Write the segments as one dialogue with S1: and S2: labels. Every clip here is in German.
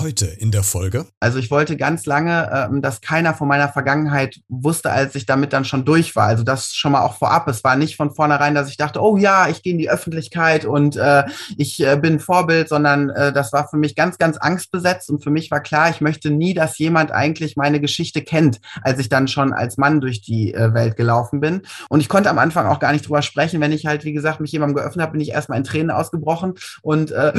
S1: heute in der Folge?
S2: Also ich wollte ganz lange, ähm, dass keiner von meiner Vergangenheit wusste, als ich damit dann schon durch war. Also das schon mal auch vorab. Es war nicht von vornherein, dass ich dachte, oh ja, ich gehe in die Öffentlichkeit und äh, ich äh, bin Vorbild, sondern äh, das war für mich ganz, ganz angstbesetzt und für mich war klar, ich möchte nie, dass jemand eigentlich meine Geschichte kennt, als ich dann schon als Mann durch die Welt gelaufen bin. Und ich konnte am Anfang auch gar nicht drüber sprechen. Wenn ich halt, wie gesagt, mich jemandem geöffnet habe, bin ich erstmal in Tränen ausgebrochen und äh,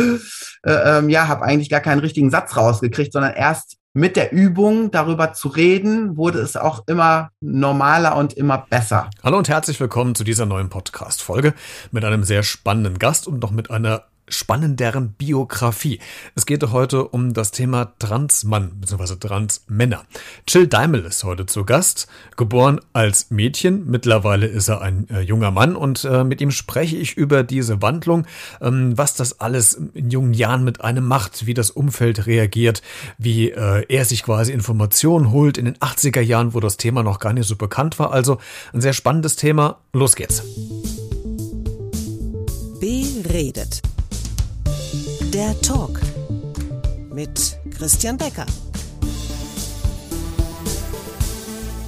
S2: äh, ähm, ja, habe eigentlich gar keinen richtigen Satz rausgekriegt, sondern erst mit der Übung darüber zu reden, wurde es auch immer normaler und immer besser.
S1: Hallo und herzlich willkommen zu dieser neuen Podcast-Folge mit einem sehr spannenden Gast und noch mit einer spannenderen Biografie. Es geht heute um das Thema Transmann bzw. Transmänner. Chill Daimel ist heute zu Gast, geboren als Mädchen. Mittlerweile ist er ein äh, junger Mann und äh, mit ihm spreche ich über diese Wandlung, ähm, was das alles in jungen Jahren mit einem macht, wie das Umfeld reagiert, wie äh, er sich quasi Informationen holt in den 80er Jahren, wo das Thema noch gar nicht so bekannt war. Also ein sehr spannendes Thema. Los geht's.
S3: Beredet. Der Talk mit Christian Becker.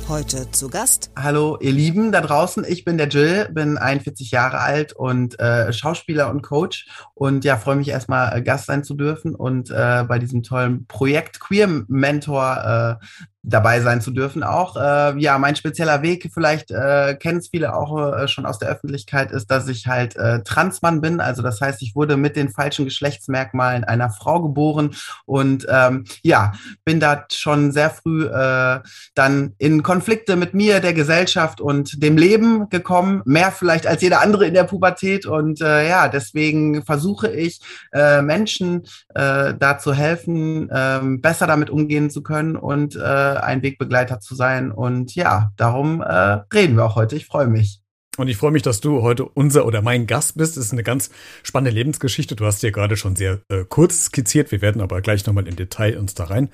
S3: Heute zu Gast.
S2: Hallo, ihr Lieben da draußen. Ich bin der Jill, bin 41 Jahre alt und äh, Schauspieler und Coach. Und ja, freue mich erstmal äh, Gast sein zu dürfen und äh, bei diesem tollen Projekt Queer Mentor äh, dabei sein zu dürfen auch. Äh, ja, mein spezieller Weg, vielleicht äh, kennen es viele auch äh, schon aus der Öffentlichkeit, ist, dass ich halt äh, Transmann bin. Also das heißt, ich wurde mit den falschen Geschlechtsmerkmalen einer Frau geboren und ähm, ja, bin da schon sehr früh äh, dann in Konflikte mit mir, der Gesellschaft und dem Leben gekommen. Mehr vielleicht als jeder andere in der Pubertät. Und äh, ja, deswegen versuche ich, äh, Menschen äh, da zu helfen, äh, besser damit umgehen zu können und äh, ein Wegbegleiter zu sein. Und ja, darum äh, reden wir auch heute. Ich freue mich.
S1: Und ich freue mich, dass du heute unser oder mein Gast bist. Das ist eine ganz spannende Lebensgeschichte. Du hast dir gerade schon sehr äh, kurz skizziert. Wir werden aber gleich nochmal im Detail uns da rein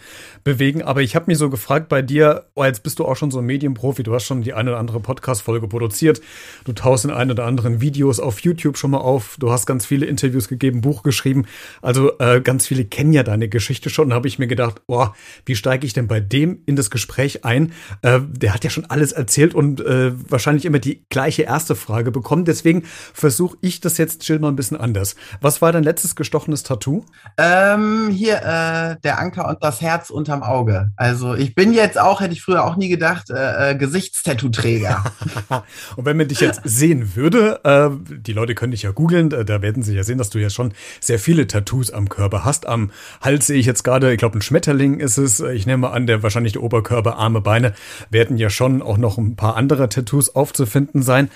S1: bewegen. Aber ich habe mich so gefragt bei dir, oh, jetzt bist du auch schon so ein Medienprofi. Du hast schon die eine oder andere Podcast-Folge produziert. Du tauchst in ein oder anderen Videos auf YouTube schon mal auf. Du hast ganz viele Interviews gegeben, Buch geschrieben. Also äh, ganz viele kennen ja deine Geschichte schon. Da habe ich mir gedacht, oh, wie steige ich denn bei dem in das Gespräch ein? Äh, der hat ja schon alles erzählt und äh, wahrscheinlich immer die gleiche erste Frage bekommen. Deswegen versuche ich das jetzt, Jill, mal ein bisschen anders. Was war dein letztes gestochenes Tattoo?
S2: Ähm, hier, äh, der Anker und das Herz unterm Auge. Also ich bin jetzt auch, hätte ich früher auch nie gedacht, äh, äh Gesichtstattoo-Träger.
S1: und wenn man dich jetzt sehen würde, äh, die Leute können dich ja googeln, da werden sie ja sehen, dass du ja schon sehr viele Tattoos am Körper hast. Am Hals sehe ich jetzt gerade, ich glaube, ein Schmetterling ist es. Ich nehme an, der wahrscheinlich der Oberkörper, Arme, Beine werden ja schon auch noch ein paar andere Tattoos aufzufinden sein.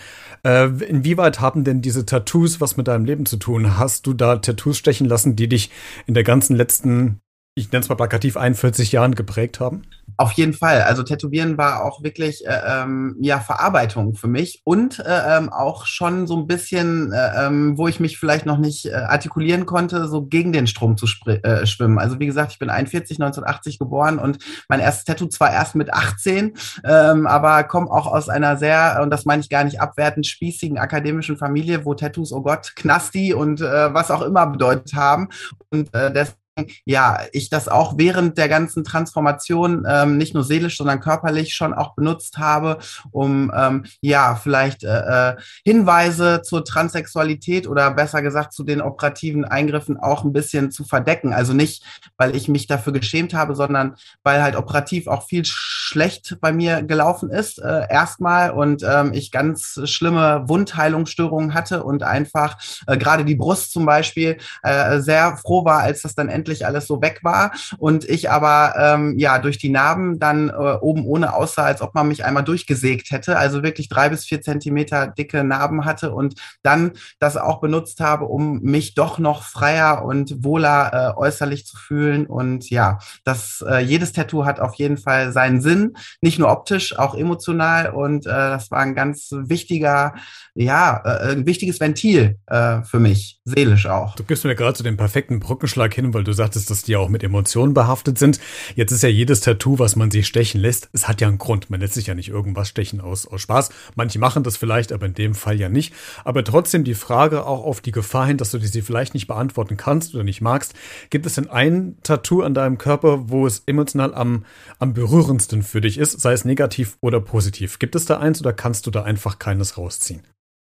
S1: Äh, inwieweit haben denn diese Tattoos was mit deinem Leben zu tun? Hast du da Tattoos stechen lassen, die dich in der ganzen letzten ich nenne es mal plakativ, 41 Jahren geprägt haben?
S2: Auf jeden Fall. Also Tätowieren war auch wirklich äh, ähm, ja Verarbeitung für mich und äh, ähm, auch schon so ein bisschen, äh, ähm, wo ich mich vielleicht noch nicht äh, artikulieren konnte, so gegen den Strom zu äh, schwimmen. Also wie gesagt, ich bin 41, 1980 geboren und mein erstes Tattoo zwar erst mit 18, ähm, aber komme auch aus einer sehr, und das meine ich gar nicht abwertend, spießigen akademischen Familie, wo Tattoos, oh Gott, Knasti und äh, was auch immer bedeutet haben. Und äh, deswegen ja, ich das auch während der ganzen Transformation ähm, nicht nur seelisch, sondern körperlich schon auch benutzt habe, um ähm, ja vielleicht äh, äh, Hinweise zur Transsexualität oder besser gesagt zu den operativen Eingriffen auch ein bisschen zu verdecken. Also nicht, weil ich mich dafür geschämt habe, sondern weil halt operativ auch viel schlecht bei mir gelaufen ist äh, erstmal und ähm, ich ganz schlimme Wundheilungsstörungen hatte und einfach äh, gerade die Brust zum Beispiel äh, sehr froh war, als das dann endlich endlich alles so weg war und ich aber ähm, ja durch die Narben dann äh, oben ohne aussah, als ob man mich einmal durchgesägt hätte, also wirklich drei bis vier Zentimeter dicke Narben hatte und dann das auch benutzt habe, um mich doch noch freier und wohler äh, äußerlich zu fühlen und ja, das äh, jedes Tattoo hat auf jeden Fall seinen Sinn, nicht nur optisch, auch emotional und äh, das war ein ganz wichtiger, ja, äh, ein wichtiges Ventil äh, für mich, seelisch auch.
S1: Du gibst mir gerade so den perfekten Brückenschlag hin, weil du du sagtest, dass die auch mit Emotionen behaftet sind. Jetzt ist ja jedes Tattoo, was man sich stechen lässt, es hat ja einen Grund. Man lässt sich ja nicht irgendwas stechen aus, aus Spaß. Manche machen das vielleicht, aber in dem Fall ja nicht. Aber trotzdem die Frage auch auf die Gefahr hin, dass du sie vielleicht nicht beantworten kannst oder nicht magst. Gibt es denn ein Tattoo an deinem Körper, wo es emotional am, am berührendsten für dich ist, sei es negativ oder positiv? Gibt es da eins oder kannst du da einfach keines rausziehen?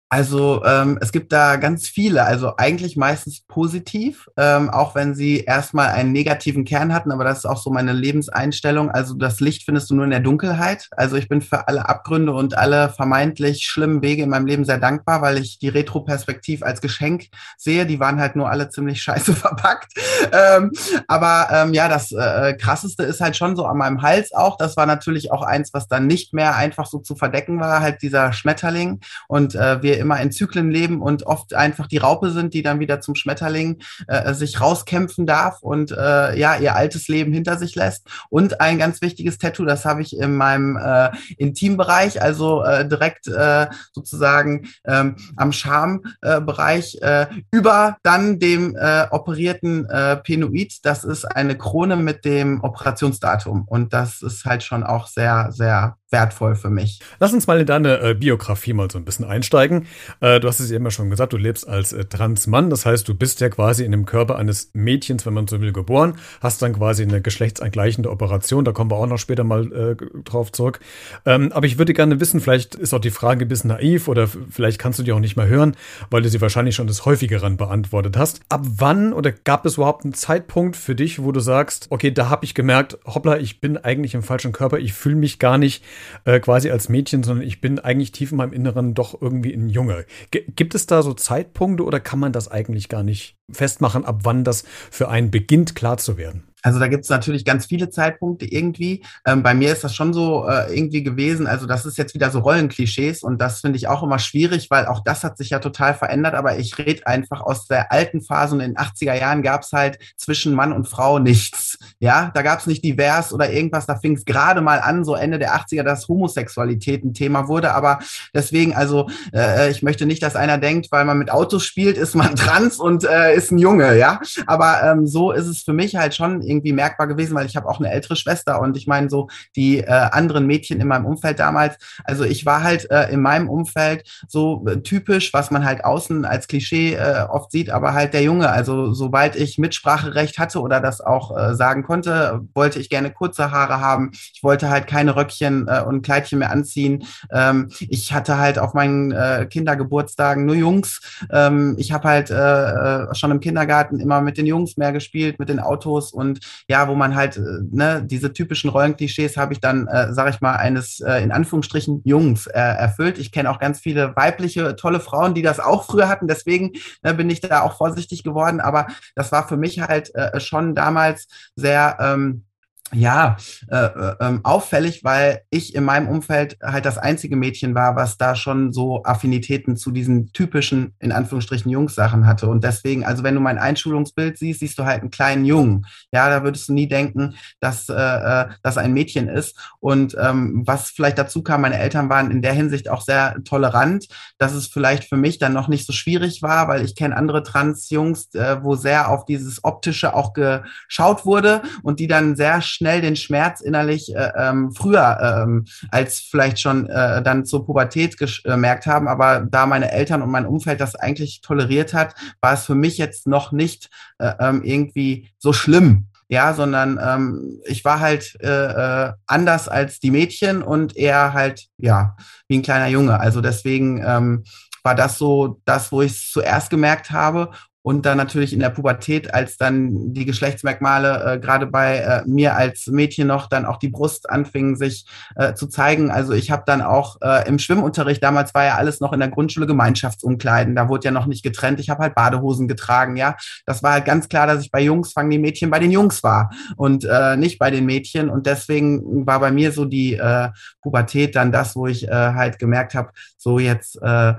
S2: Also ähm, es gibt da ganz viele, also eigentlich meistens positiv, ähm, auch wenn sie erstmal einen negativen Kern hatten, aber das ist auch so meine Lebenseinstellung. Also das Licht findest du nur in der Dunkelheit. Also ich bin für alle Abgründe und alle vermeintlich schlimmen Wege in meinem Leben sehr dankbar, weil ich die Retro-Perspektiv als Geschenk sehe. Die waren halt nur alle ziemlich scheiße verpackt. Ähm, aber ähm, ja, das äh, krasseste ist halt schon so an meinem Hals auch. Das war natürlich auch eins, was dann nicht mehr einfach so zu verdecken war, halt dieser Schmetterling. Und äh, wir immer in Zyklen leben und oft einfach die Raupe sind, die dann wieder zum Schmetterling äh, sich rauskämpfen darf und äh, ja, ihr altes Leben hinter sich lässt. Und ein ganz wichtiges Tattoo, das habe ich in meinem äh, Intimbereich, also äh, direkt äh, sozusagen ähm, am Schambereich äh, über dann dem äh, operierten äh, Penoid. Das ist eine Krone mit dem Operationsdatum. Und das ist halt schon auch sehr, sehr wertvoll für mich.
S1: Lass uns mal in deine äh, Biografie mal so ein bisschen einsteigen. Äh, du hast es ja immer schon gesagt, du lebst als äh, Transmann, das heißt, du bist ja quasi in dem Körper eines Mädchens, wenn man so will, geboren, hast dann quasi eine geschlechtsangleichende Operation, da kommen wir auch noch später mal äh, drauf zurück. Ähm, aber ich würde gerne wissen, vielleicht ist auch die Frage ein bisschen naiv oder vielleicht kannst du die auch nicht mehr hören, weil du sie wahrscheinlich schon des häufigeren beantwortet hast. Ab wann oder gab es überhaupt einen Zeitpunkt für dich, wo du sagst, okay, da habe ich gemerkt, hoppla, ich bin eigentlich im falschen Körper, ich fühle mich gar nicht äh, quasi als Mädchen, sondern ich bin eigentlich tief in meinem Inneren doch irgendwie ein Junge. G gibt es da so Zeitpunkte oder kann man das eigentlich gar nicht festmachen, ab wann das für einen beginnt klar zu werden?
S2: Also da gibt es natürlich ganz viele Zeitpunkte irgendwie. Ähm, bei mir ist das schon so äh, irgendwie gewesen. Also das ist jetzt wieder so Rollenklischees und das finde ich auch immer schwierig, weil auch das hat sich ja total verändert. Aber ich rede einfach aus der alten Phase und in den 80er Jahren gab es halt zwischen Mann und Frau nichts. Ja, da gab es nicht divers oder irgendwas. Da fing es gerade mal an, so Ende der 80er, dass Homosexualität ein Thema wurde. Aber deswegen, also äh, ich möchte nicht, dass einer denkt, weil man mit Autos spielt, ist man trans und äh, ist ein Junge. Ja, aber ähm, so ist es für mich halt schon irgendwie merkbar gewesen, weil ich habe auch eine ältere Schwester und ich meine so die äh, anderen Mädchen in meinem Umfeld damals, also ich war halt äh, in meinem Umfeld so äh, typisch, was man halt außen als Klischee äh, oft sieht, aber halt der Junge, also sobald ich Mitspracherecht hatte oder das auch äh, sagen konnte, wollte ich gerne kurze Haare haben, ich wollte halt keine Röckchen äh, und Kleidchen mehr anziehen, ähm, ich hatte halt auf meinen äh, Kindergeburtstagen nur Jungs, ähm, ich habe halt äh, äh, schon im Kindergarten immer mit den Jungs mehr gespielt, mit den Autos und ja, wo man halt, äh, ne, diese typischen Rollenklischees habe ich dann, äh, sage ich mal, eines äh, in Anführungsstrichen Jungs äh, erfüllt. Ich kenne auch ganz viele weibliche, tolle Frauen, die das auch früher hatten. Deswegen ne, bin ich da auch vorsichtig geworden. Aber das war für mich halt äh, schon damals sehr ähm, ja, äh, äh, ähm, auffällig, weil ich in meinem Umfeld halt das einzige Mädchen war, was da schon so Affinitäten zu diesen typischen, in Anführungsstrichen, Jungs-Sachen hatte. Und deswegen, also wenn du mein Einschulungsbild siehst, siehst du halt einen kleinen Jungen. Ja, da würdest du nie denken, dass äh, äh, das ein Mädchen ist. Und ähm, was vielleicht dazu kam, meine Eltern waren in der Hinsicht auch sehr tolerant, dass es vielleicht für mich dann noch nicht so schwierig war, weil ich kenne andere Trans-Jungs, äh, wo sehr auf dieses Optische auch geschaut wurde und die dann sehr schnell den Schmerz innerlich äh, ähm, früher ähm, als vielleicht schon äh, dann zur Pubertät gemerkt haben. Aber da meine Eltern und mein Umfeld das eigentlich toleriert hat, war es für mich jetzt noch nicht äh, ähm, irgendwie so schlimm ja, sondern ähm, ich war halt äh, äh, anders als die Mädchen und eher halt, ja, wie ein kleiner Junge. Also deswegen ähm, war das so das, wo ich es zuerst gemerkt habe und dann natürlich in der Pubertät, als dann die Geschlechtsmerkmale äh, gerade bei äh, mir als Mädchen noch dann auch die Brust anfingen sich äh, zu zeigen. Also ich habe dann auch äh, im Schwimmunterricht, damals war ja alles noch in der Grundschule Gemeinschaftsumkleiden, da wurde ja noch nicht getrennt. Ich habe halt Badehosen getragen, ja. Das war halt ganz klar, dass ich bei Jungs fangen die Mädchen bei den Jungs war und äh, nicht bei den Mädchen. Und deswegen war bei mir so die äh, Pubertät dann das, wo ich äh, halt gemerkt habe, so jetzt äh,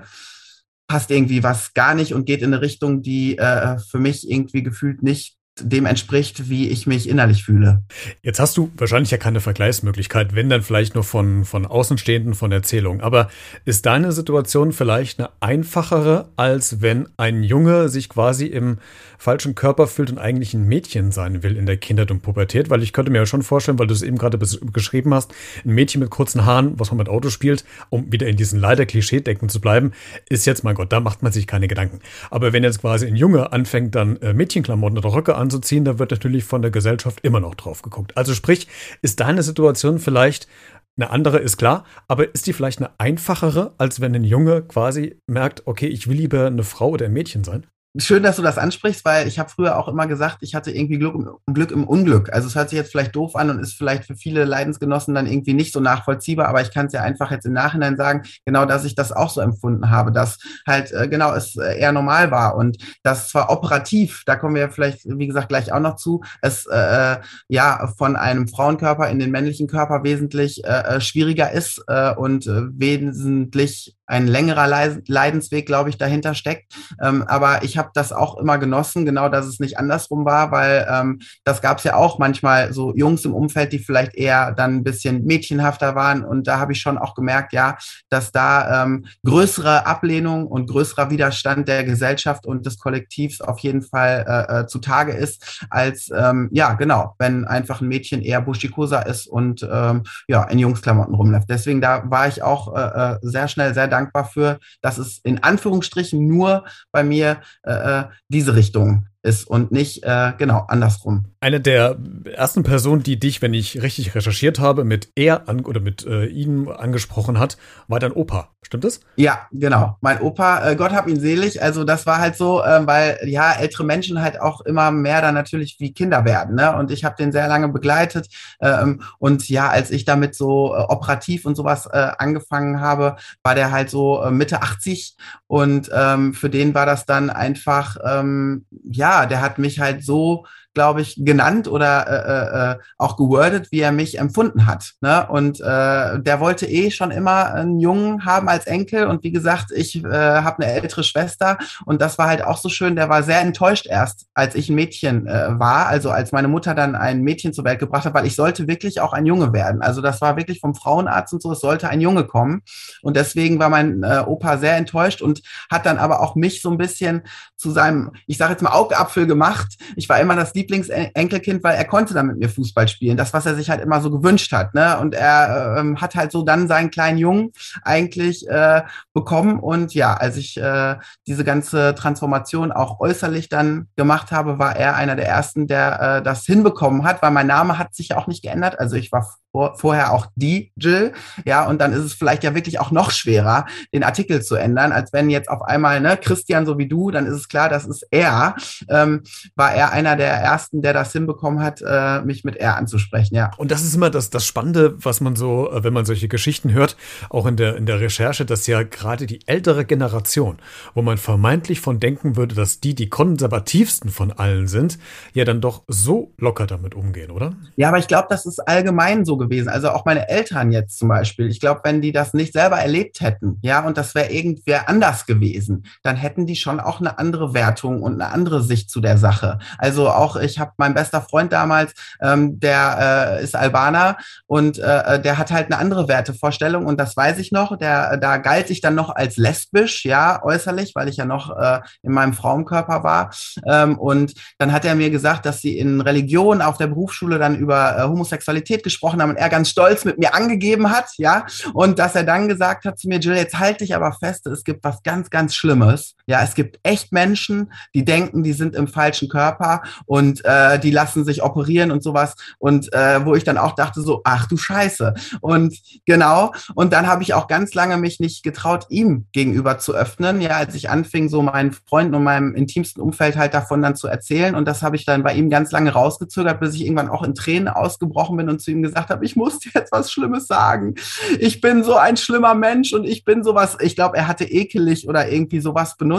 S2: passt irgendwie was gar nicht und geht in eine Richtung, die äh, für mich irgendwie gefühlt nicht dem entspricht, wie ich mich innerlich fühle.
S1: Jetzt hast du wahrscheinlich ja keine Vergleichsmöglichkeit, wenn dann vielleicht nur von, von Außenstehenden, von Erzählungen. Aber ist deine Situation vielleicht eine einfachere, als wenn ein Junge sich quasi im falschen Körper fühlt und eigentlich ein Mädchen sein will in der Kindheit und Pubertät? Weil ich könnte mir ja schon vorstellen, weil du es eben gerade geschrieben hast, ein Mädchen mit kurzen Haaren, was man mit Auto spielt, um wieder in diesen leider Klischee-Denken zu bleiben, ist jetzt, mein Gott, da macht man sich keine Gedanken. Aber wenn jetzt quasi ein Junge anfängt, dann äh, Mädchenklamotten oder Röcke anzuziehen, da wird natürlich von der Gesellschaft immer noch drauf geguckt. Also sprich, ist deine Situation vielleicht eine andere, ist klar, aber ist die vielleicht eine einfachere, als wenn ein Junge quasi merkt, okay, ich will lieber eine Frau oder ein Mädchen sein?
S2: Schön, dass du das ansprichst, weil ich habe früher auch immer gesagt, ich hatte irgendwie Glück im, Glück im Unglück. Also es hört sich jetzt vielleicht doof an und ist vielleicht für viele Leidensgenossen dann irgendwie nicht so nachvollziehbar, aber ich kann es ja einfach jetzt im Nachhinein sagen, genau, dass ich das auch so empfunden habe, dass halt äh, genau es äh, eher normal war und das zwar operativ, da kommen wir vielleicht, wie gesagt, gleich auch noch zu, es äh, äh ja von einem Frauenkörper in den männlichen Körper wesentlich äh, äh schwieriger ist äh, und äh, wesentlich ein längerer Leidensweg, glaube ich, dahinter steckt. Ähm, aber ich habe das auch immer genossen, genau, dass es nicht andersrum war, weil ähm, das gab es ja auch manchmal so Jungs im Umfeld, die vielleicht eher dann ein bisschen mädchenhafter waren. Und da habe ich schon auch gemerkt, ja, dass da ähm, größere Ablehnung und größerer Widerstand der Gesellschaft und des Kollektivs auf jeden Fall äh, äh, zutage ist, als ähm, ja, genau, wenn einfach ein Mädchen eher buschikoser ist und ähm, ja, in Jungsklamotten rumläuft. Deswegen da war ich auch äh, äh sehr schnell sehr dankbar dankbar für, dass es in Anführungsstrichen nur bei mir äh, äh diese Richtung ist und nicht äh, genau andersrum.
S1: Eine der ersten Personen, die dich, wenn ich richtig recherchiert habe, mit er an, oder mit äh, ihm angesprochen hat, war dein Opa. Stimmt das?
S2: Ja, genau. Mein Opa, äh, Gott hab ihn selig. Also das war halt so, äh, weil ja ältere Menschen halt auch immer mehr dann natürlich wie Kinder werden. Ne? Und ich habe den sehr lange begleitet. Ähm, und ja, als ich damit so äh, operativ und sowas äh, angefangen habe, war der halt so äh, Mitte 80 und ähm, für den war das dann einfach ähm, ja ja, der hat mich halt so glaube ich, genannt oder äh, äh, äh, auch gewordet, wie er mich empfunden hat. Ne? Und äh, der wollte eh schon immer einen Jungen haben als Enkel. Und wie gesagt, ich äh, habe eine ältere Schwester und das war halt auch so schön. Der war sehr enttäuscht erst, als ich ein Mädchen äh, war. Also als meine Mutter dann ein Mädchen zur Welt gebracht hat, weil ich sollte wirklich auch ein Junge werden. Also das war wirklich vom Frauenarzt und so, es sollte ein Junge kommen. Und deswegen war mein äh, Opa sehr enttäuscht und hat dann aber auch mich so ein bisschen zu seinem, ich sage jetzt mal, Augapfel gemacht. Ich war immer das Lieb Lieblingsenkelkind, weil er konnte dann mit mir Fußball spielen. Das, was er sich halt immer so gewünscht hat. Ne? Und er ähm, hat halt so dann seinen kleinen Jungen eigentlich äh, bekommen. Und ja, als ich äh, diese ganze Transformation auch äußerlich dann gemacht habe, war er einer der ersten, der äh, das hinbekommen hat, weil mein Name hat sich ja auch nicht geändert. Also ich war vor, vorher auch die Jill, ja, und dann ist es vielleicht ja wirklich auch noch schwerer, den Artikel zu ändern, als wenn jetzt auf einmal, ne, Christian so wie du, dann ist es klar, das ist er, ähm, war er einer der ersten, der das hinbekommen hat, äh, mich mit er anzusprechen, ja.
S1: Und das ist immer das, das Spannende, was man so, äh, wenn man solche Geschichten hört, auch in der, in der Recherche, dass ja gerade die ältere Generation, wo man vermeintlich von denken würde, dass die die konservativsten von allen sind, ja dann doch so locker damit umgehen, oder?
S2: Ja, aber ich glaube, das ist allgemein so gewesen. Also auch meine Eltern jetzt zum Beispiel. Ich glaube, wenn die das nicht selber erlebt hätten, ja, und das wäre irgendwer anders gewesen, dann hätten die schon auch eine andere Wertung und eine andere Sicht zu der Sache. Also auch, ich habe mein bester Freund damals, ähm, der äh, ist Albaner und äh, der hat halt eine andere Wertevorstellung und das weiß ich noch. Der, da galt ich dann noch als lesbisch, ja, äußerlich, weil ich ja noch äh, in meinem Frauenkörper war. Ähm, und dann hat er mir gesagt, dass sie in Religion auf der Berufsschule dann über äh, Homosexualität gesprochen haben und er ganz stolz mit mir angegeben hat, ja, und dass er dann gesagt hat zu mir, Jill, jetzt halte ich aber fest, es gibt was ganz, ganz Schlimmes. Ja, es gibt echt Menschen, die denken, die sind im falschen Körper und äh, die lassen sich operieren und sowas. Und äh, wo ich dann auch dachte, so, ach du Scheiße. Und genau, und dann habe ich auch ganz lange mich nicht getraut, ihm gegenüber zu öffnen. Ja, als ich anfing, so meinen Freunden und meinem intimsten Umfeld halt davon dann zu erzählen. Und das habe ich dann bei ihm ganz lange rausgezögert, bis ich irgendwann auch in Tränen ausgebrochen bin und zu ihm gesagt habe, ich muss dir jetzt was Schlimmes sagen. Ich bin so ein schlimmer Mensch und ich bin sowas, ich glaube, er hatte ekelig oder irgendwie sowas benutzt.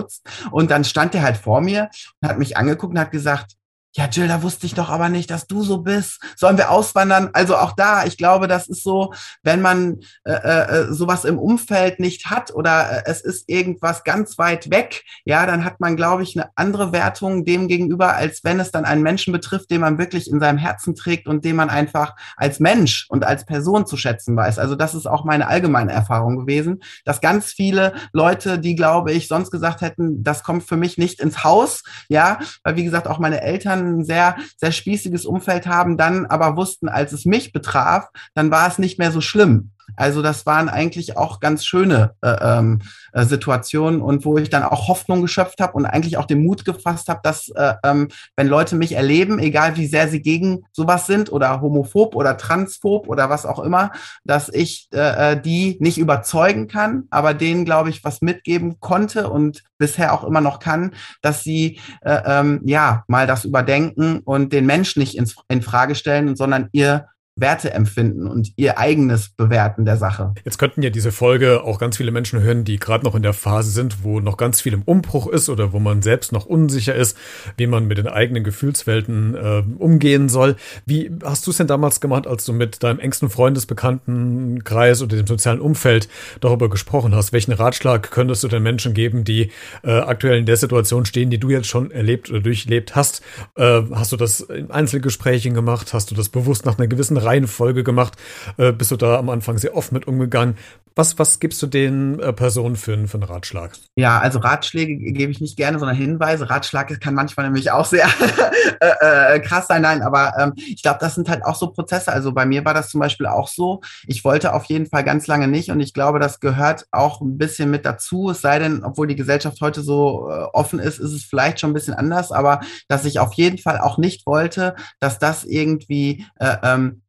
S2: Und dann stand er halt vor mir und hat mich angeguckt und hat gesagt, ja, Jill, da wusste ich doch aber nicht, dass du so bist. Sollen wir auswandern? Also auch da, ich glaube, das ist so, wenn man äh, äh, sowas im Umfeld nicht hat oder äh, es ist irgendwas ganz weit weg, ja, dann hat man, glaube ich, eine andere Wertung dem gegenüber, als wenn es dann einen Menschen betrifft, den man wirklich in seinem Herzen trägt und den man einfach als Mensch und als Person zu schätzen weiß. Also das ist auch meine allgemeine Erfahrung gewesen, dass ganz viele Leute, die, glaube ich, sonst gesagt hätten, das kommt für mich nicht ins Haus, ja, weil wie gesagt, auch meine Eltern Eltern ein sehr, sehr spießiges Umfeld haben, dann aber wussten, als es mich betraf, dann war es nicht mehr so schlimm. Also das waren eigentlich auch ganz schöne äh, ähm, äh, Situationen und wo ich dann auch Hoffnung geschöpft habe und eigentlich auch den Mut gefasst habe, dass äh, ähm, wenn Leute mich erleben, egal wie sehr sie gegen sowas sind oder homophob oder transphob oder was auch immer, dass ich äh, äh die nicht überzeugen kann, aber denen, glaube ich, was mitgeben konnte und bisher auch immer noch kann, dass sie äh, ähm, ja mal das überdenken und den Menschen nicht ins, in Frage stellen, sondern ihr Werte empfinden und ihr eigenes Bewerten der Sache.
S1: Jetzt könnten ja diese Folge auch ganz viele Menschen hören, die gerade noch in der Phase sind, wo noch ganz viel im Umbruch ist oder wo man selbst noch unsicher ist, wie man mit den eigenen Gefühlswelten äh, umgehen soll. Wie hast du es denn damals gemacht, als du mit deinem engsten Freundesbekanntenkreis oder dem sozialen Umfeld darüber gesprochen hast? Welchen Ratschlag könntest du den Menschen geben, die äh, aktuell in der Situation stehen, die du jetzt schon erlebt oder durchlebt hast? Äh, hast du das in Einzelgesprächen gemacht? Hast du das bewusst nach einer gewissen Reihenfolge gemacht? Äh, bist du da am Anfang sehr oft mit umgegangen? Was, was gibst du den äh, Personen für, für einen Ratschlag?
S2: Ja, also Ratschläge gebe ich nicht gerne, sondern Hinweise. Ratschlag kann manchmal nämlich auch sehr äh, äh, krass sein. Nein, aber ähm, ich glaube, das sind halt auch so Prozesse. Also bei mir war das zum Beispiel auch so. Ich wollte auf jeden Fall ganz lange nicht und ich glaube, das gehört auch ein bisschen mit dazu. Es sei denn, obwohl die Gesellschaft heute so äh, offen ist, ist es vielleicht schon ein bisschen anders, aber dass ich auf jeden Fall auch nicht wollte, dass das irgendwie äh, ähm,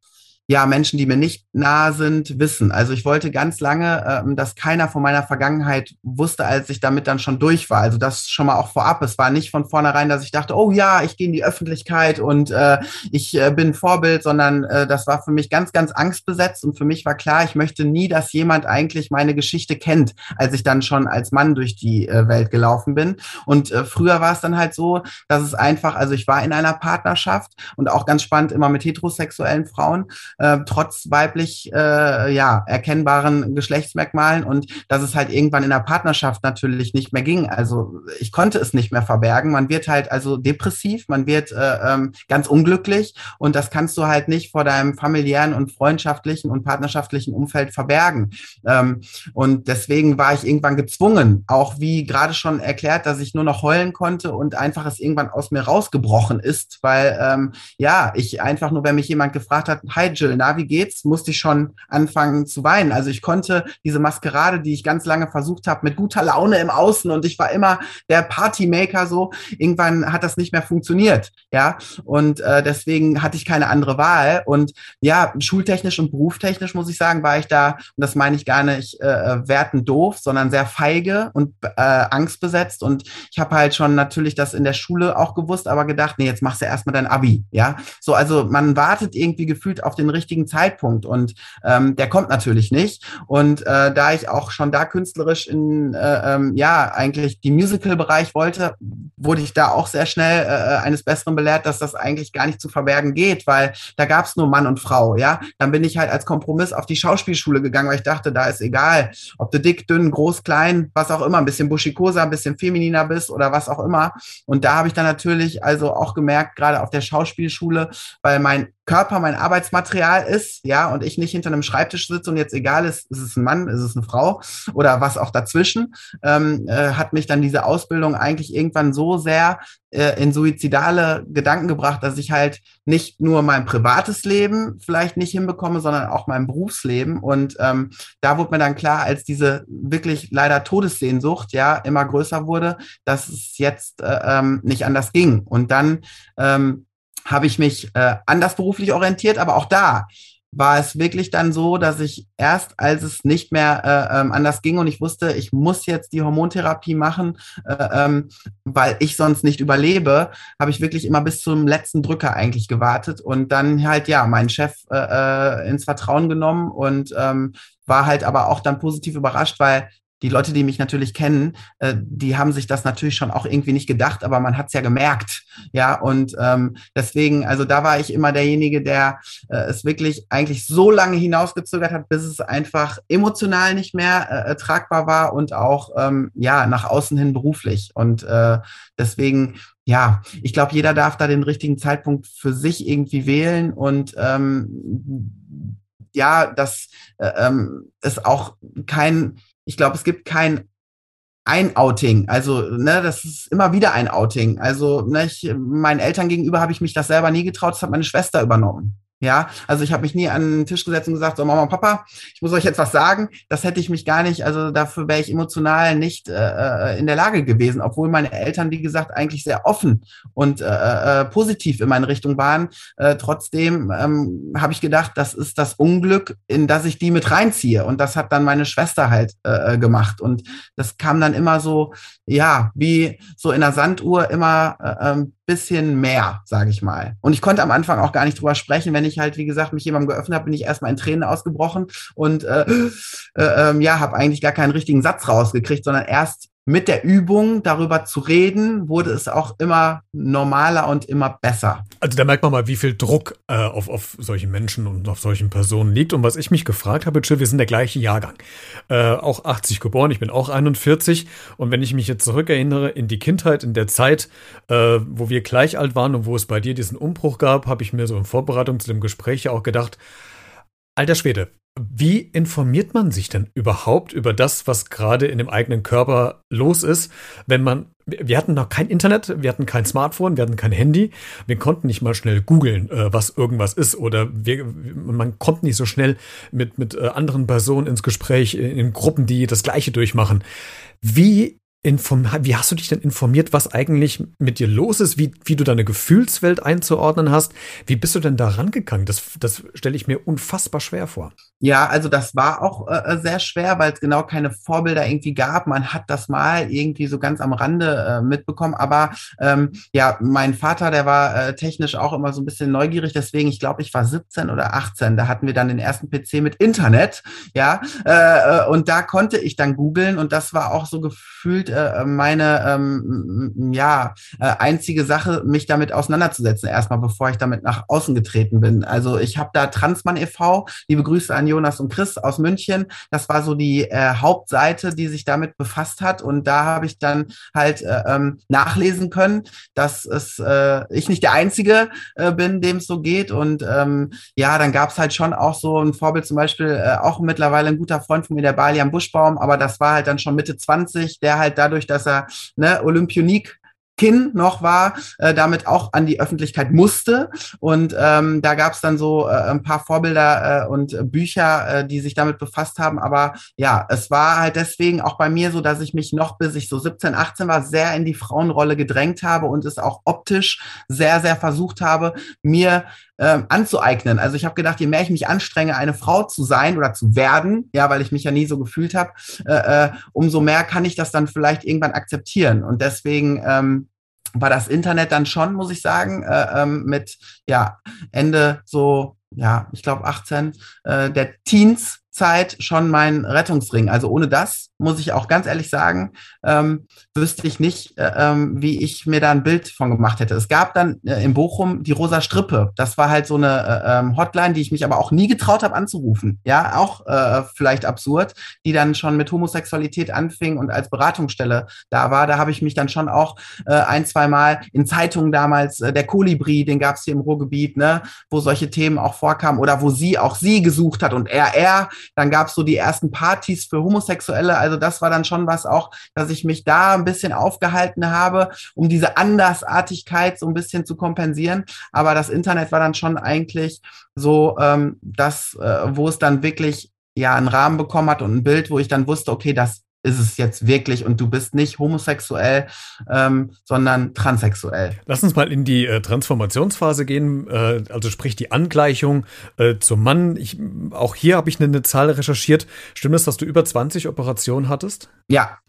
S2: ja, Menschen, die mir nicht nah sind, wissen. Also ich wollte ganz lange, ähm, dass keiner von meiner Vergangenheit wusste, als ich damit dann schon durch war. Also das schon mal auch vorab. Es war nicht von vornherein, dass ich dachte, oh ja, ich gehe in die Öffentlichkeit und äh, ich äh, bin Vorbild, sondern äh, das war für mich ganz, ganz angstbesetzt und für mich war klar, ich möchte nie, dass jemand eigentlich meine Geschichte kennt, als ich dann schon als Mann durch die äh, Welt gelaufen bin. Und äh, früher war es dann halt so, dass es einfach, also ich war in einer Partnerschaft und auch ganz spannend immer mit heterosexuellen Frauen äh, trotz weiblich äh, ja erkennbaren Geschlechtsmerkmalen und dass es halt irgendwann in der Partnerschaft natürlich nicht mehr ging. Also ich konnte es nicht mehr verbergen. Man wird halt also depressiv, man wird äh, ähm, ganz unglücklich und das kannst du halt nicht vor deinem familiären und freundschaftlichen und partnerschaftlichen Umfeld verbergen. Ähm, und deswegen war ich irgendwann gezwungen, auch wie gerade schon erklärt, dass ich nur noch heulen konnte und einfach es irgendwann aus mir rausgebrochen ist, weil ähm, ja, ich einfach nur, wenn mich jemand gefragt hat, hi Jill, na, wie geht's? Musste ich schon anfangen zu weinen. Also ich konnte diese Maskerade, die ich ganz lange versucht habe, mit guter Laune im Außen und ich war immer der Partymaker so, irgendwann hat das nicht mehr funktioniert, ja. Und äh, deswegen hatte ich keine andere Wahl. Und ja, schultechnisch und berufstechnisch muss ich sagen, war ich da, und das meine ich gar nicht äh, wertend doof, sondern sehr feige und äh, angstbesetzt. Und ich habe halt schon natürlich das in der Schule auch gewusst, aber gedacht, nee, jetzt machst du erstmal dein Abi, ja. So, also man wartet irgendwie gefühlt auf den richtigen Zeitpunkt und ähm, der kommt natürlich nicht. Und äh, da ich auch schon da künstlerisch in, äh, ähm, ja, eigentlich die Musical-Bereich wollte, wurde ich da auch sehr schnell äh, eines Besseren belehrt, dass das eigentlich gar nicht zu verbergen geht, weil da gab es nur Mann und Frau, ja. Dann bin ich halt als Kompromiss auf die Schauspielschule gegangen, weil ich dachte, da ist egal, ob du dick, dünn, groß, klein, was auch immer, ein bisschen buschikoser, ein bisschen femininer bist oder was auch immer. Und da habe ich dann natürlich also auch gemerkt, gerade auf der Schauspielschule, weil mein Körper mein Arbeitsmaterial ist, ja, und ich nicht hinter einem Schreibtisch sitze und jetzt egal ist, ist es ein Mann, ist es eine Frau oder was auch dazwischen, ähm, äh, hat mich dann diese Ausbildung eigentlich irgendwann so sehr äh, in suizidale Gedanken gebracht, dass ich halt nicht nur mein privates Leben vielleicht nicht hinbekomme, sondern auch mein Berufsleben. Und ähm, da wurde mir dann klar, als diese wirklich leider Todessehnsucht ja immer größer wurde, dass es jetzt äh, ähm, nicht anders ging. Und dann ähm, habe ich mich äh, anders beruflich orientiert, aber auch da war es wirklich dann so, dass ich erst, als es nicht mehr äh, ähm, anders ging und ich wusste, ich muss jetzt die Hormontherapie machen, äh, ähm, weil ich sonst nicht überlebe, habe ich wirklich immer bis zum letzten Drücker eigentlich gewartet und dann halt ja meinen Chef äh, äh ins Vertrauen genommen und ähm, war halt aber auch dann positiv überrascht, weil die Leute, die mich natürlich kennen, äh, die haben sich das natürlich schon auch irgendwie nicht gedacht, aber man hat es ja gemerkt. Ja, und ähm, deswegen, also da war ich immer derjenige, der äh, es wirklich eigentlich so lange hinausgezögert hat, bis es einfach emotional nicht mehr äh, tragbar war und auch ähm, ja nach außen hin beruflich. Und äh, deswegen ja, ich glaube, jeder darf da den richtigen Zeitpunkt für sich irgendwie wählen und ähm, ja, das äh, ähm, ist auch kein, ich glaube, es gibt kein ein Outing. Also, ne, das ist immer wieder ein Outing. Also, ne, ich, meinen Eltern gegenüber habe ich mich das selber nie getraut, das hat meine Schwester übernommen. Ja, also ich habe mich nie an den Tisch gesetzt und gesagt, so Mama, Papa, ich muss euch jetzt was sagen. Das hätte ich mich gar nicht, also dafür wäre ich emotional nicht äh, äh, in der Lage gewesen, obwohl meine Eltern, wie gesagt, eigentlich sehr offen und äh, äh, positiv in meine Richtung waren. Äh, trotzdem ähm, habe ich gedacht, das ist das Unglück, in das ich die mit reinziehe. Und das hat dann meine Schwester halt äh, äh gemacht. Und das kam dann immer so, ja, wie so in der Sanduhr immer äh, ähm, bisschen mehr, sage ich mal. Und ich konnte am Anfang auch gar nicht drüber sprechen. Wenn ich halt, wie gesagt, mich jemandem geöffnet habe, bin ich erstmal in Tränen ausgebrochen und äh, äh, äh, ja, habe eigentlich gar keinen richtigen Satz rausgekriegt, sondern erst mit der Übung darüber zu reden, wurde es auch immer normaler und immer besser.
S1: Also da merkt man mal, wie viel Druck äh, auf, auf solchen Menschen und auf solchen Personen liegt. Und was ich mich gefragt habe, Chill, wir sind der gleiche Jahrgang. Äh, auch 80 geboren, ich bin auch 41. Und wenn ich mich jetzt zurückerinnere in die Kindheit, in der Zeit, äh, wo wir gleich alt waren und wo es bei dir diesen Umbruch gab, habe ich mir so in Vorbereitung zu dem Gespräch ja auch gedacht, Alter Schwede, wie informiert man sich denn überhaupt über das, was gerade in dem eigenen Körper los ist, wenn man, wir hatten noch kein Internet, wir hatten kein Smartphone, wir hatten kein Handy, wir konnten nicht mal schnell googeln, äh, was irgendwas ist oder wir, man kommt nicht so schnell mit, mit äh, anderen Personen ins Gespräch, in, Gruppen, die das Gleiche durchmachen. Wie wie hast du dich denn informiert, was eigentlich mit dir los ist, wie, wie du deine Gefühlswelt einzuordnen hast? Wie bist du denn da rangegangen? Das, das stelle ich mir unfassbar schwer vor.
S2: Ja, also das war auch äh, sehr schwer, weil es genau keine Vorbilder irgendwie gab. Man hat das mal irgendwie so ganz am Rande äh, mitbekommen. Aber ähm, ja, mein Vater, der war äh, technisch auch immer so ein bisschen neugierig. Deswegen, ich glaube, ich war 17 oder 18. Da hatten wir dann den ersten PC mit Internet. Ja, äh, äh, und da konnte ich dann googeln und das war auch so gefühlt äh, meine ähm, ja äh, einzige Sache, mich damit auseinanderzusetzen, erstmal bevor ich damit nach außen getreten bin. Also ich habe da Transmann e.V., liebe Grüße an Jonas und Chris aus München. Das war so die äh, Hauptseite, die sich damit befasst hat. Und da habe ich dann halt äh, ähm, nachlesen können, dass es äh, ich nicht der Einzige äh, bin, dem es so geht. Und ähm, ja, dann gab es halt schon auch so ein Vorbild, zum Beispiel äh, auch mittlerweile ein guter Freund von mir, der Balian Buschbaum, aber das war halt dann schon Mitte 20, der halt dadurch, dass er ne, Olympionik noch war, äh, damit auch an die Öffentlichkeit musste. Und ähm, da gab es dann so äh, ein paar Vorbilder äh, und Bücher, äh, die sich damit befasst haben. Aber ja, es war halt deswegen auch bei mir so, dass ich mich noch bis ich so 17, 18 war, sehr in die Frauenrolle gedrängt habe und es auch optisch sehr, sehr versucht habe, mir ähm, anzueignen. Also ich habe gedacht, je mehr ich mich anstrenge, eine Frau zu sein oder zu werden, ja, weil ich mich ja nie so gefühlt habe, äh, äh, umso mehr kann ich das dann vielleicht irgendwann akzeptieren. Und deswegen ähm, war das Internet dann schon, muss ich sagen, äh, ähm, mit ja Ende so ja, ich glaube 18 äh, der Teens Zeit schon mein Rettungsring. Also ohne das, muss ich auch ganz ehrlich sagen, ähm, wüsste ich nicht, äh, ähm, wie ich mir da ein Bild von gemacht hätte. Es gab dann äh, in Bochum die Rosa Strippe. Das war halt so eine äh, ähm, Hotline, die ich mich aber auch nie getraut habe anzurufen. Ja, auch äh, vielleicht absurd, die dann schon mit Homosexualität anfing und als Beratungsstelle da war. Da habe ich mich dann schon auch äh, ein, zwei Mal in Zeitungen damals, äh, der Kolibri, den gab es hier im Ruhrgebiet, ne, wo solche Themen auch vorkamen oder wo sie auch sie gesucht hat und er, er dann gab es so die ersten Partys für Homosexuelle. Also das war dann schon was auch, dass ich mich da ein bisschen aufgehalten habe, um diese Andersartigkeit so ein bisschen zu kompensieren. Aber das Internet war dann schon eigentlich so ähm, das, äh, wo es dann wirklich ja einen Rahmen bekommen hat und ein Bild, wo ich dann wusste, okay, das ist es jetzt wirklich und du bist nicht homosexuell, ähm, sondern transsexuell.
S1: Lass uns mal in die äh, Transformationsphase gehen, äh, also sprich die Angleichung äh, zum Mann. Ich, auch hier habe ich eine, eine Zahl recherchiert. Stimmt es, dass du über 20 Operationen hattest?
S2: Ja,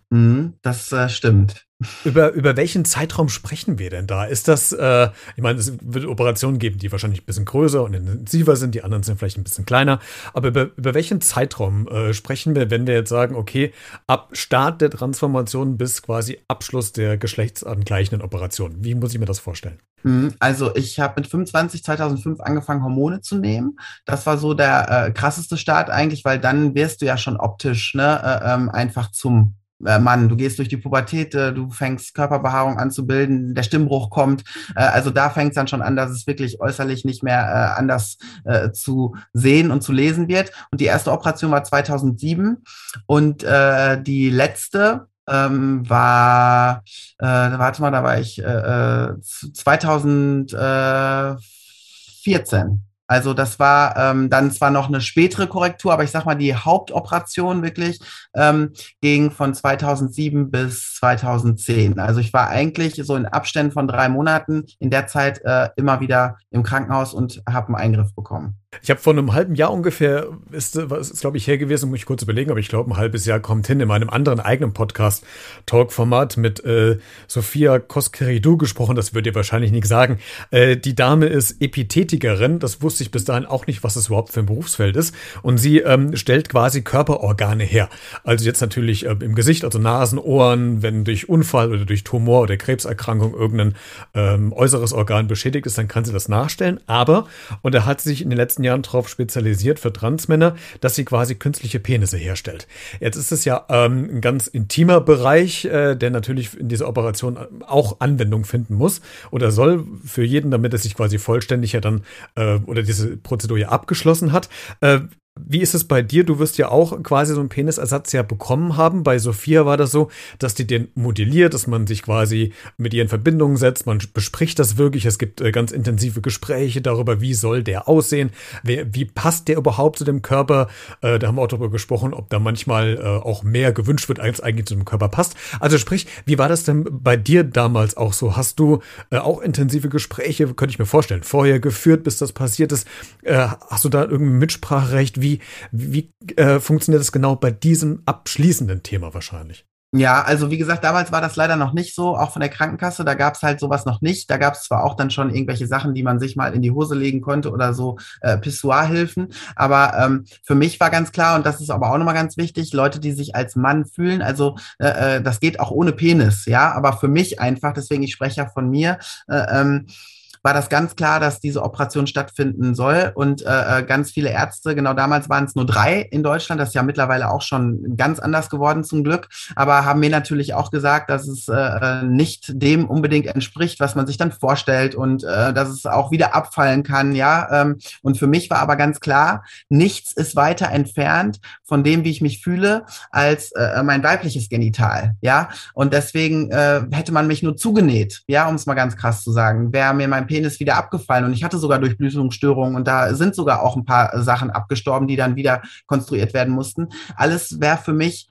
S2: das äh, stimmt.
S1: Über, über welchen Zeitraum sprechen wir denn da? Ist das, äh, ich meine, es wird Operationen geben, die wahrscheinlich ein bisschen größer und intensiver sind, die anderen sind vielleicht ein bisschen kleiner. Aber über, über welchen Zeitraum äh, sprechen wir, wenn wir jetzt sagen, okay, ab Start der Transformation bis quasi Abschluss der geschlechtsangleichenden Operation? Wie muss ich mir das vorstellen?
S2: Mhm, also ich habe mit 25 2005 angefangen, Hormone zu nehmen. Das war so der äh, krasseste Start eigentlich, weil dann wirst du ja schon optisch ne, äh, ähm, einfach zum Mann, du gehst durch die Pubertät, äh, du fängst Körperbehaarung an zu bilden, der Stimmbruch kommt. Äh, also da fängt es dann schon an, dass es wirklich äußerlich nicht mehr äh, anders äh, zu sehen und zu lesen wird. Und die erste Operation war 2007 und äh, die letzte ähm, war, äh, warte mal, da war ich äh, 2014. Also das war ähm, dann zwar noch eine spätere Korrektur, aber ich sag mal, die Hauptoperation wirklich ähm, ging von 2007 bis 2010. Also ich war eigentlich so in Abständen von drei Monaten in der Zeit äh, immer wieder im Krankenhaus und habe einen Eingriff bekommen.
S1: Ich habe vor einem halben Jahr ungefähr, ist, ist glaube ich her gewesen, muss ich kurz überlegen, aber ich glaube ein halbes Jahr kommt hin in meinem anderen eigenen Podcast Talk-Format mit äh, Sophia Koskeridou gesprochen. Das würde ihr wahrscheinlich nicht sagen. Äh, die Dame ist Epithetikerin. Das wusste ich bis dahin auch nicht, was das überhaupt für ein Berufsfeld ist. Und sie ähm, stellt quasi Körperorgane her. Also jetzt natürlich äh, im Gesicht, also Nasen, Ohren. Wenn durch Unfall oder durch Tumor oder Krebserkrankung irgendein ähm, äußeres Organ beschädigt ist, dann kann sie das nachstellen. Aber, und er hat sich in den letzten letzten Jahren darauf spezialisiert für Transmänner, dass sie quasi künstliche Penisse herstellt. Jetzt ist es ja ähm, ein ganz intimer Bereich, äh, der natürlich in dieser Operation auch Anwendung finden muss oder soll für jeden, damit es sich quasi vollständig ja dann äh, oder diese Prozedur ja abgeschlossen hat. Äh, wie ist es bei dir? Du wirst ja auch quasi so einen Penisersatz ja bekommen haben. Bei Sophia war das so, dass die den modelliert, dass man sich quasi mit ihr in Verbindung setzt. Man bespricht das wirklich. Es gibt äh, ganz intensive Gespräche darüber, wie soll der aussehen? Wer, wie passt der überhaupt zu dem Körper? Äh, da haben wir auch darüber gesprochen, ob da manchmal äh, auch mehr gewünscht wird, als eigentlich zu dem Körper passt. Also sprich, wie war das denn bei dir damals auch so? Hast du äh, auch intensive Gespräche, könnte ich mir vorstellen, vorher geführt, bis das passiert ist? Äh, hast du da irgendein Mitspracherecht? Wie, wie äh, funktioniert das genau bei diesem abschließenden Thema wahrscheinlich?
S2: Ja, also wie gesagt, damals war das leider noch nicht so, auch von der Krankenkasse, da gab es halt sowas noch nicht. Da gab es zwar auch dann schon irgendwelche Sachen, die man sich mal in die Hose legen konnte oder so äh, Pissoir-Hilfen, aber ähm, für mich war ganz klar, und das ist aber auch nochmal ganz wichtig, Leute, die sich als Mann fühlen, also äh, äh, das geht auch ohne Penis, ja, aber für mich einfach, deswegen ich spreche ja von mir, äh, ähm, war das ganz klar, dass diese Operation stattfinden soll. Und äh, äh, ganz viele Ärzte, genau damals waren es nur drei in Deutschland, das ist ja mittlerweile auch schon ganz anders geworden zum Glück, aber haben mir natürlich auch gesagt, dass es äh, äh, nicht dem unbedingt entspricht, was man sich dann vorstellt und äh, dass es auch wieder abfallen kann, ja. Ähm, und für mich war aber ganz klar, nichts ist weiter entfernt von dem, wie ich mich fühle, als äh, mein weibliches Genital, ja. Und deswegen äh, hätte man mich nur zugenäht, ja, um es mal ganz krass zu sagen. Wäre mir mein Penis wieder abgefallen und ich hatte sogar Durchblutungsstörungen und da sind sogar auch ein paar Sachen abgestorben, die dann wieder konstruiert werden mussten. Alles wäre für mich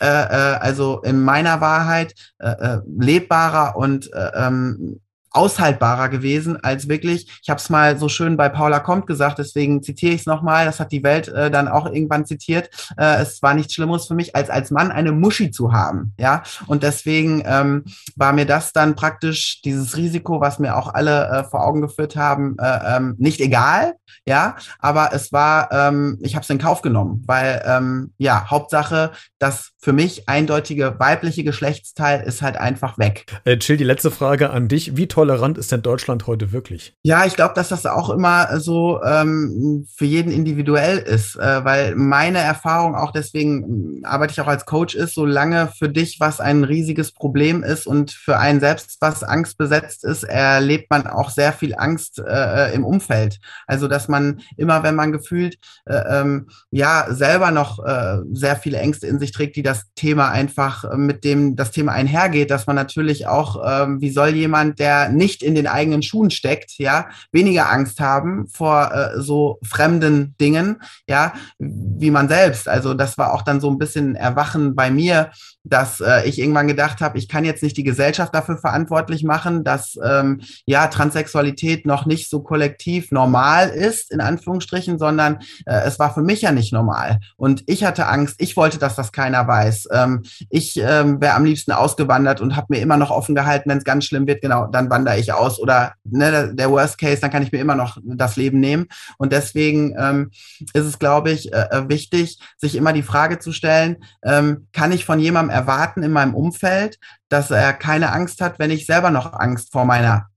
S2: äh, äh, also in meiner Wahrheit äh, äh lebbarer und äh, ähm, aushaltbarer gewesen als wirklich, ich habe es mal so schön bei Paula Kommt gesagt, deswegen zitiere ich es nochmal, das hat die Welt äh, dann auch irgendwann zitiert, äh, es war nichts Schlimmeres für mich, als als Mann eine Muschi zu haben, ja, und deswegen ähm, war mir das dann praktisch dieses Risiko, was mir auch alle äh, vor Augen geführt haben, äh, ähm, nicht egal, ja, aber es war, ähm, ich habe es in Kauf genommen, weil, ähm, ja, Hauptsache, das für mich eindeutige weibliche Geschlechtsteil ist halt einfach weg.
S1: Äh, Chill, die letzte Frage an dich, wie tolerant ist denn Deutschland heute wirklich?
S2: Ja, ich glaube, dass das auch immer so ähm, für jeden individuell ist, äh, weil meine Erfahrung auch deswegen ähm, arbeite ich auch als Coach ist, solange für dich was ein riesiges Problem ist und für einen selbst was Angst besetzt ist, erlebt man auch sehr viel Angst äh, im Umfeld. Also dass man immer, wenn man gefühlt äh, ähm, ja selber noch äh, sehr viele Ängste in sich trägt, die das Thema einfach mit dem das Thema einhergeht, dass man natürlich auch, ähm, wie soll jemand, der nicht in den eigenen Schuhen steckt, ja, weniger Angst haben vor äh, so fremden Dingen, ja. wie man selbst. Also das war auch dann so ein bisschen Erwachen bei mir, dass äh, ich irgendwann gedacht habe, ich kann jetzt nicht die Gesellschaft dafür verantwortlich machen, dass ähm, ja Transsexualität noch nicht so kollektiv normal ist, in Anführungsstrichen, sondern äh, es war für mich ja nicht normal. Und ich hatte Angst, ich wollte, dass das keiner weiß. Ähm, ich ähm, wäre am liebsten ausgewandert und habe mir immer noch offen gehalten, wenn es ganz schlimm wird, genau, dann wandere ich aus. Oder ne, der Worst Case, dann kann ich mir immer noch das Leben nehmen. Und deswegen ähm, ist es, glaube ich, äh, wichtig, sich immer die Frage zu stellen, ähm, kann ich von jemandem erwarten in meinem Umfeld, dass er keine Angst hat, wenn ich selber noch Angst vor meiner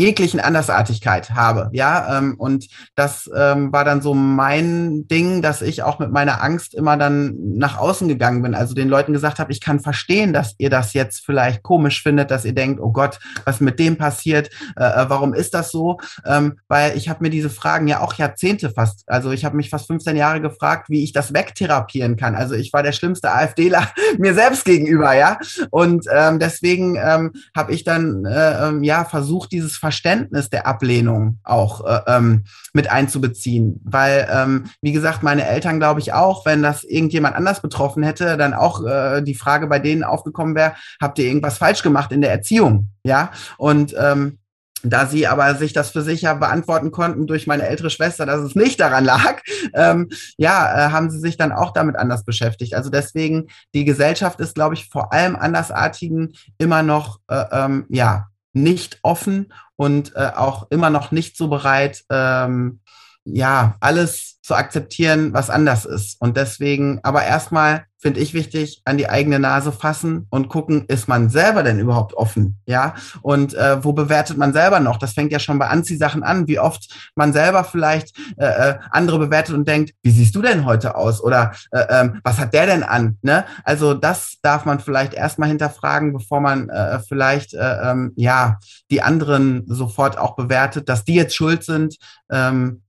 S2: jeglichen Andersartigkeit habe, ja, ähm, und das ähm, war dann so mein Ding, dass ich auch mit meiner Angst immer dann nach außen gegangen bin, also den Leuten gesagt habe, ich kann verstehen, dass ihr das jetzt vielleicht komisch findet, dass ihr denkt, oh Gott, was mit dem passiert, äh, äh warum ist das so, ähm, weil ich habe mir diese Fragen ja auch Jahrzehnte fast, also ich habe mich fast 15 Jahre gefragt, wie ich das wegtherapieren kann, also ich war der schlimmste AfDler mir selbst gegenüber, ja, und ähm, deswegen ähm, habe ich dann äh, ähm, ja versucht, dieses Verständnis der Ablehnung auch äh, ähm, mit einzubeziehen. Weil, ähm, wie gesagt, meine Eltern, glaube ich, auch, wenn das irgendjemand anders betroffen hätte, dann auch äh, die Frage bei denen aufgekommen wäre, habt ihr irgendwas falsch gemacht in der Erziehung? Ja, und ähm, da sie aber sich das für sich ja beantworten konnten durch meine ältere Schwester, dass es nicht daran lag, ähm, ja, äh, haben sie sich dann auch damit anders beschäftigt. Also deswegen, die Gesellschaft ist, glaube ich, vor allem Andersartigen immer noch, äh, ähm, ja, nicht offen und äh, auch immer noch nicht so bereit, ähm, ja, alles zu akzeptieren, was anders ist. Und deswegen, aber erstmal finde ich wichtig, an die eigene Nase fassen und gucken, ist man selber denn überhaupt offen? Ja, und äh, wo bewertet man selber noch? Das fängt ja schon bei Anziehsachen an, wie oft man selber vielleicht äh, äh, andere bewertet und denkt, wie siehst du denn heute aus? Oder äh, ähm, was hat der denn an? Ne? Also das darf man vielleicht erstmal hinterfragen, bevor man äh, vielleicht äh, ähm, ja die anderen sofort auch bewertet, dass die jetzt schuld sind. Ähm,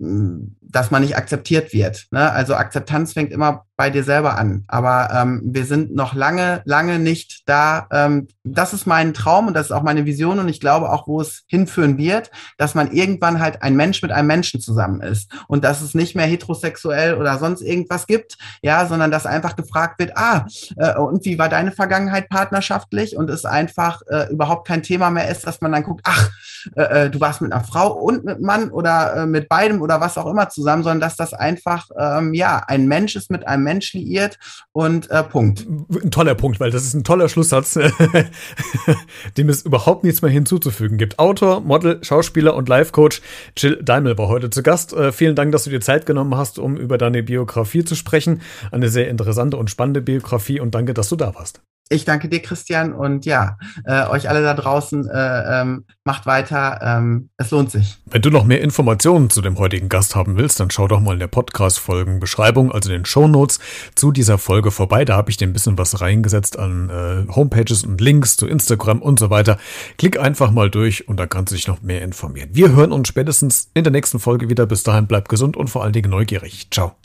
S2: 嗯。Dass man nicht akzeptiert wird. Ne? Also Akzeptanz fängt immer bei dir selber an. Aber ähm, wir sind noch lange, lange nicht da. Ähm, das ist mein Traum und das ist auch meine Vision und ich glaube auch, wo es hinführen wird, dass man irgendwann halt ein Mensch mit einem Menschen zusammen ist und dass es nicht mehr heterosexuell oder sonst irgendwas gibt, ja, sondern dass einfach gefragt wird, ah, äh, und wie war deine Vergangenheit partnerschaftlich und es einfach äh, überhaupt kein Thema mehr ist, dass man dann guckt, ach, äh, äh du warst mit einer Frau und mit Mann oder äh, mit beidem oder was auch immer zusammen, sondern dass das einfach, ähm, ja, ein Mensch ist mit einem Mensch liiert und äh, Punkt.
S1: Ein toller Punkt, weil das ist ein toller Schlusssatz, dem es überhaupt nichts mehr hinzuzufügen gibt. Autor, Model, Schauspieler und Life-Coach Jill Daimel war heute zu Gast. Äh, vielen Dank, dass du dir Zeit genommen hast, um über deine Biografie zu sprechen. Eine sehr interessante und spannende Biografie und danke, dass du da warst.
S2: Ich danke dir, Christian, und ja, äh, euch alle da draußen, äh, ähm, macht weiter, ähm, es lohnt sich.
S1: Wenn du noch mehr Informationen zu dem heutigen Gast haben willst, dann schau doch mal in der Podcast-Folgen-Beschreibung, also den Show Notes zu dieser Folge vorbei. Da habe ich dir ein bisschen was reingesetzt an äh, Homepages und Links zu Instagram und so weiter. Klick einfach mal durch und da kannst du dich noch mehr informieren. Wir hören uns spätestens in der nächsten Folge wieder. Bis dahin bleib gesund und vor allen Dingen neugierig. Ciao.